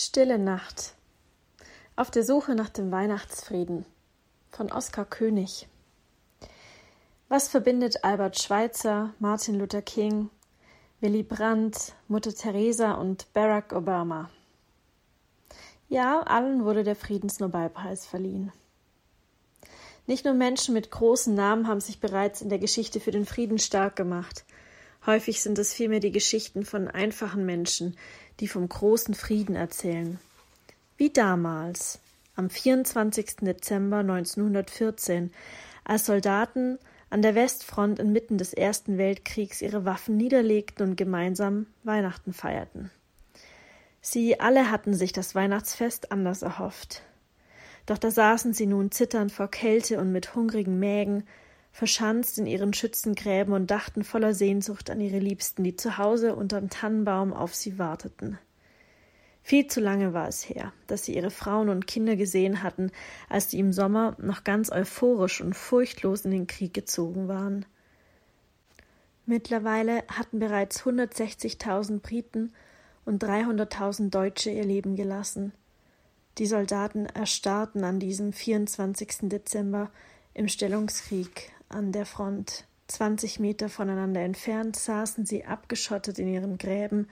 Stille Nacht. Auf der Suche nach dem Weihnachtsfrieden von Oskar König. Was verbindet Albert Schweitzer, Martin Luther King, Willy Brandt, Mutter Teresa und Barack Obama? Ja, allen wurde der Friedensnobelpreis verliehen. Nicht nur Menschen mit großen Namen haben sich bereits in der Geschichte für den Frieden stark gemacht. Häufig sind es vielmehr die Geschichten von einfachen Menschen, die vom großen Frieden erzählen. Wie damals, am 24. Dezember 1914, als Soldaten an der Westfront inmitten des Ersten Weltkriegs ihre Waffen niederlegten und gemeinsam Weihnachten feierten. Sie alle hatten sich das Weihnachtsfest anders erhofft. Doch da saßen sie nun zitternd vor Kälte und mit hungrigen Mägen, verschanzt in ihren Schützengräben und dachten voller Sehnsucht an ihre Liebsten, die zu Hause unterm Tannenbaum auf sie warteten. Viel zu lange war es her, dass sie ihre Frauen und Kinder gesehen hatten, als sie im Sommer noch ganz euphorisch und furchtlos in den Krieg gezogen waren. Mittlerweile hatten bereits 160.000 Briten und 300.000 Deutsche ihr Leben gelassen. Die Soldaten erstarrten an diesem 24. Dezember im Stellungskrieg an der Front. Zwanzig Meter voneinander entfernt saßen sie abgeschottet in ihren Gräben.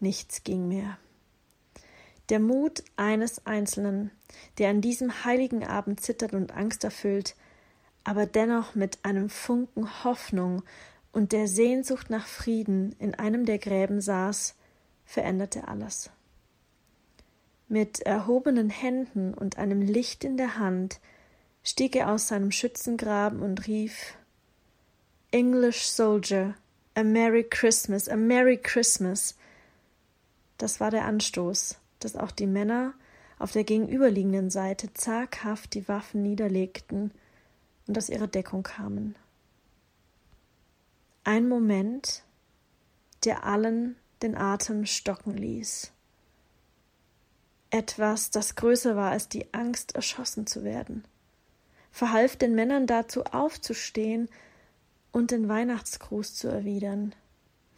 Nichts ging mehr. Der Mut eines Einzelnen, der an diesem heiligen Abend zittert und Angst erfüllt, aber dennoch mit einem Funken Hoffnung und der Sehnsucht nach Frieden in einem der Gräben saß, veränderte alles. Mit erhobenen Händen und einem Licht in der Hand stieg er aus seinem Schützengraben und rief English Soldier, a Merry Christmas, a Merry Christmas. Das war der Anstoß, dass auch die Männer auf der gegenüberliegenden Seite zaghaft die Waffen niederlegten und aus ihrer Deckung kamen. Ein Moment, der allen den Atem stocken ließ. Etwas, das größer war als die Angst, erschossen zu werden verhalf den Männern dazu aufzustehen und den Weihnachtsgruß zu erwidern.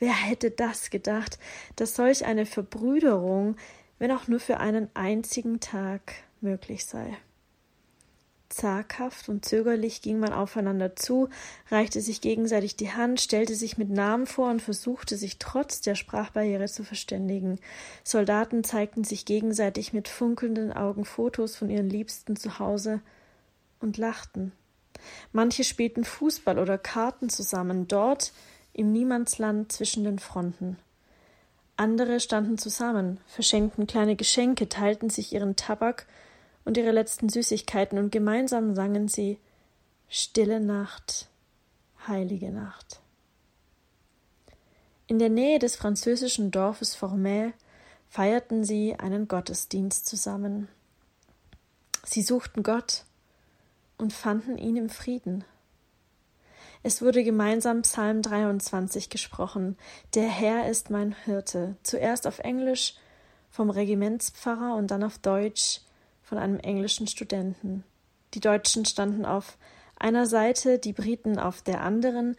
Wer hätte das gedacht, dass solch eine Verbrüderung, wenn auch nur für einen einzigen Tag, möglich sei? Zaghaft und zögerlich ging man aufeinander zu, reichte sich gegenseitig die Hand, stellte sich mit Namen vor und versuchte sich trotz der Sprachbarriere zu verständigen. Soldaten zeigten sich gegenseitig mit funkelnden Augen Fotos von ihren Liebsten zu Hause, und lachten. Manche spielten Fußball oder Karten zusammen, dort im Niemandsland zwischen den Fronten. Andere standen zusammen, verschenkten kleine Geschenke, teilten sich ihren Tabak und ihre letzten Süßigkeiten, und gemeinsam sangen sie Stille Nacht, heilige Nacht. In der Nähe des französischen Dorfes Formel feierten sie einen Gottesdienst zusammen. Sie suchten Gott, und fanden ihn im Frieden. Es wurde gemeinsam Psalm 23 gesprochen. Der Herr ist mein Hirte. Zuerst auf Englisch vom Regimentspfarrer und dann auf Deutsch von einem englischen Studenten. Die Deutschen standen auf einer Seite, die Briten auf der anderen.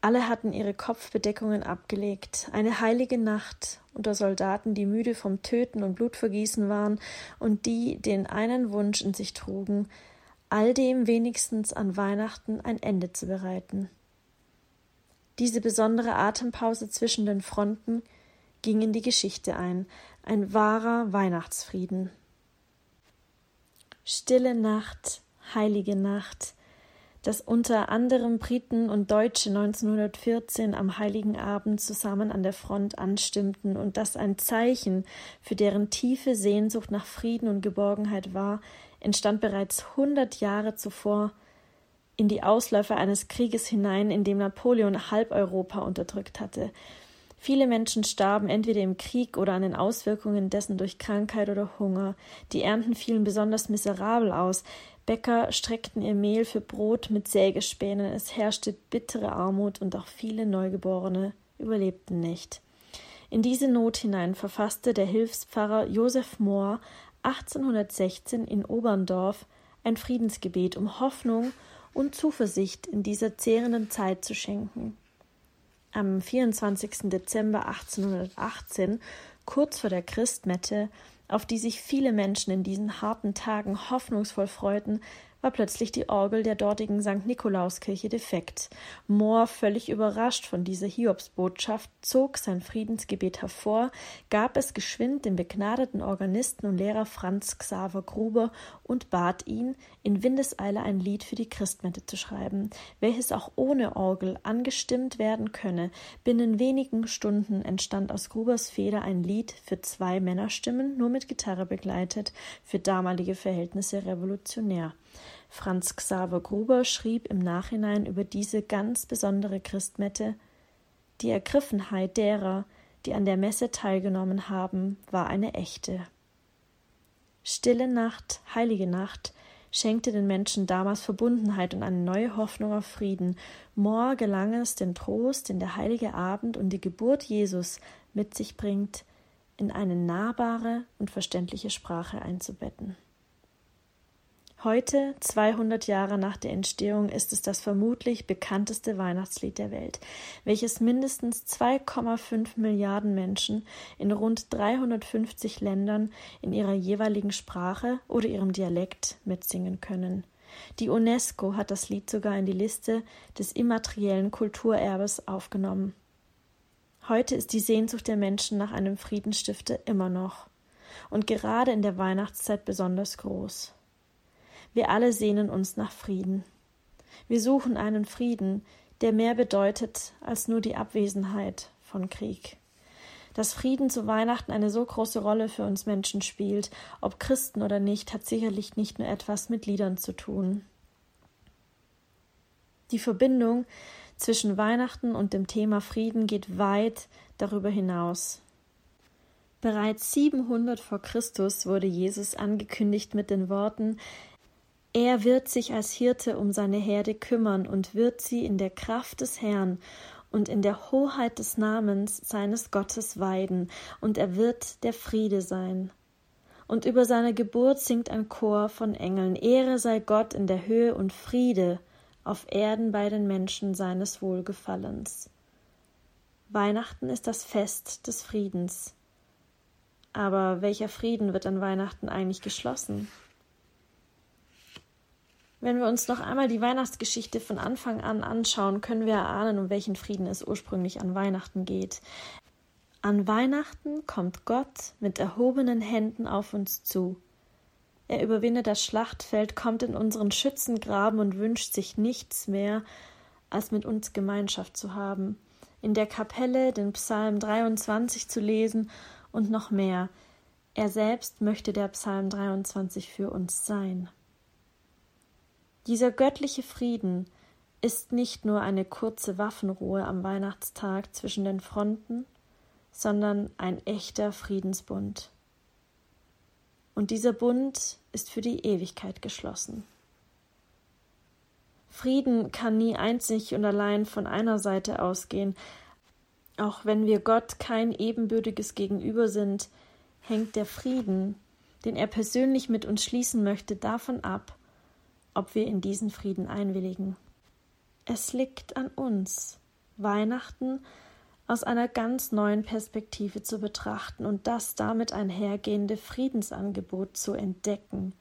Alle hatten ihre Kopfbedeckungen abgelegt. Eine heilige Nacht unter Soldaten, die müde vom Töten und Blutvergießen waren und die den einen Wunsch in sich trugen, all dem wenigstens an Weihnachten ein Ende zu bereiten. Diese besondere Atempause zwischen den Fronten ging in die Geschichte ein, ein wahrer Weihnachtsfrieden. Stille Nacht, heilige Nacht, dass unter anderem Briten und Deutsche 1914 am heiligen Abend zusammen an der Front anstimmten und das ein Zeichen für deren tiefe Sehnsucht nach Frieden und Geborgenheit war, entstand bereits hundert Jahre zuvor in die Ausläufer eines Krieges hinein, in dem Napoleon halb Europa unterdrückt hatte. Viele Menschen starben entweder im Krieg oder an den Auswirkungen dessen durch Krankheit oder Hunger. Die Ernten fielen besonders miserabel aus. Bäcker streckten ihr Mehl für Brot mit Sägespänen. Es herrschte bittere Armut und auch viele Neugeborene überlebten nicht. In diese Not hinein verfasste der Hilfspfarrer Joseph Mohr 1816 in Oberndorf ein Friedensgebet, um Hoffnung und Zuversicht in dieser zehrenden Zeit zu schenken. Am 24. Dezember 1818, kurz vor der Christmette, auf die sich viele Menschen in diesen harten Tagen hoffnungsvoll freuten, war plötzlich die Orgel der dortigen St. Nikolauskirche defekt. Mohr, völlig überrascht von dieser Hiobsbotschaft, zog sein Friedensgebet hervor, gab es geschwind dem begnadeten Organisten und Lehrer Franz Xaver Gruber und bat ihn, in Windeseile ein Lied für die Christmette zu schreiben, welches auch ohne Orgel angestimmt werden könne. Binnen wenigen Stunden entstand aus Grubers Feder ein Lied für zwei Männerstimmen, nur mit Gitarre begleitet, für damalige Verhältnisse revolutionär. Franz Xaver Gruber schrieb im Nachhinein über diese ganz besondere Christmette Die Ergriffenheit derer, die an der Messe teilgenommen haben, war eine echte. Stille Nacht, heilige Nacht, schenkte den Menschen damals Verbundenheit und eine neue Hoffnung auf Frieden. Mohr gelang es, den Trost, den der heilige Abend und die Geburt Jesus mit sich bringt, in eine nahbare und verständliche Sprache einzubetten. Heute, 200 Jahre nach der Entstehung, ist es das vermutlich bekannteste Weihnachtslied der Welt, welches mindestens 2,5 Milliarden Menschen in rund 350 Ländern in ihrer jeweiligen Sprache oder ihrem Dialekt mitsingen können. Die UNESCO hat das Lied sogar in die Liste des immateriellen Kulturerbes aufgenommen. Heute ist die Sehnsucht der Menschen nach einem Friedensstifter immer noch und gerade in der Weihnachtszeit besonders groß. Wir alle sehnen uns nach Frieden. Wir suchen einen Frieden, der mehr bedeutet als nur die Abwesenheit von Krieg. Dass Frieden zu Weihnachten eine so große Rolle für uns Menschen spielt, ob Christen oder nicht, hat sicherlich nicht nur etwas mit Liedern zu tun. Die Verbindung zwischen Weihnachten und dem Thema Frieden geht weit darüber hinaus. Bereits 700 vor Christus wurde Jesus angekündigt mit den Worten er wird sich als Hirte um seine Herde kümmern und wird sie in der Kraft des Herrn und in der Hoheit des Namens seines Gottes weiden, und er wird der Friede sein. Und über seine Geburt singt ein Chor von Engeln Ehre sei Gott in der Höhe und Friede auf Erden bei den Menschen seines Wohlgefallens. Weihnachten ist das Fest des Friedens. Aber welcher Frieden wird an Weihnachten eigentlich geschlossen? Wenn wir uns noch einmal die Weihnachtsgeschichte von Anfang an anschauen, können wir erahnen, um welchen Frieden es ursprünglich an Weihnachten geht. An Weihnachten kommt Gott mit erhobenen Händen auf uns zu. Er überwindet das Schlachtfeld, kommt in unseren Schützengraben und wünscht sich nichts mehr, als mit uns Gemeinschaft zu haben, in der Kapelle den Psalm 23 zu lesen und noch mehr. Er selbst möchte der Psalm 23 für uns sein. Dieser göttliche Frieden ist nicht nur eine kurze Waffenruhe am Weihnachtstag zwischen den Fronten, sondern ein echter Friedensbund. Und dieser Bund ist für die Ewigkeit geschlossen. Frieden kann nie einzig und allein von einer Seite ausgehen. Auch wenn wir Gott kein ebenbürtiges Gegenüber sind, hängt der Frieden, den er persönlich mit uns schließen möchte, davon ab, ob wir in diesen Frieden einwilligen. Es liegt an uns, Weihnachten aus einer ganz neuen Perspektive zu betrachten und das damit einhergehende Friedensangebot zu entdecken.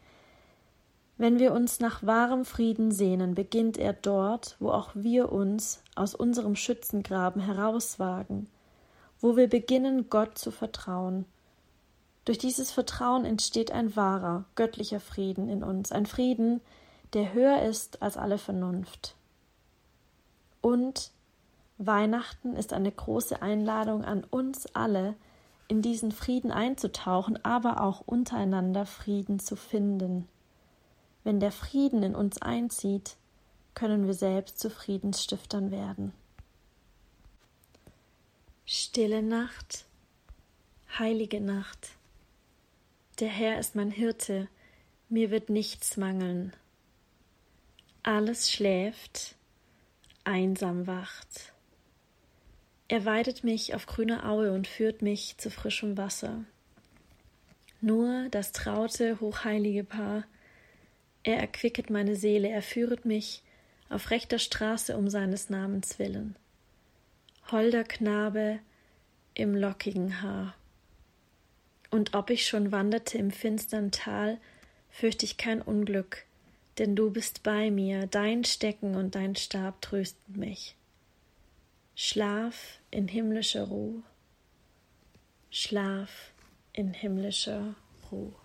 Wenn wir uns nach wahrem Frieden sehnen, beginnt er dort, wo auch wir uns aus unserem Schützengraben herauswagen, wo wir beginnen, Gott zu vertrauen. Durch dieses Vertrauen entsteht ein wahrer, göttlicher Frieden in uns, ein Frieden, der höher ist als alle Vernunft. Und Weihnachten ist eine große Einladung an uns alle, in diesen Frieden einzutauchen, aber auch untereinander Frieden zu finden. Wenn der Frieden in uns einzieht, können wir selbst zu Friedensstiftern werden. Stille Nacht, heilige Nacht. Der Herr ist mein Hirte, mir wird nichts mangeln. Alles schläft, einsam wacht. Er weidet mich auf grüner Aue und führt mich zu frischem Wasser. Nur das traute, hochheilige Paar, er erquicket meine Seele, er führet mich auf rechter Straße um seines Namens willen. Holder Knabe im lockigen Haar. Und ob ich schon wanderte im finstern Tal, fürcht ich kein Unglück, denn du bist bei mir, dein Stecken und dein Stab trösten mich. Schlaf in himmlischer Ruhe, Schlaf in himmlischer Ruhe.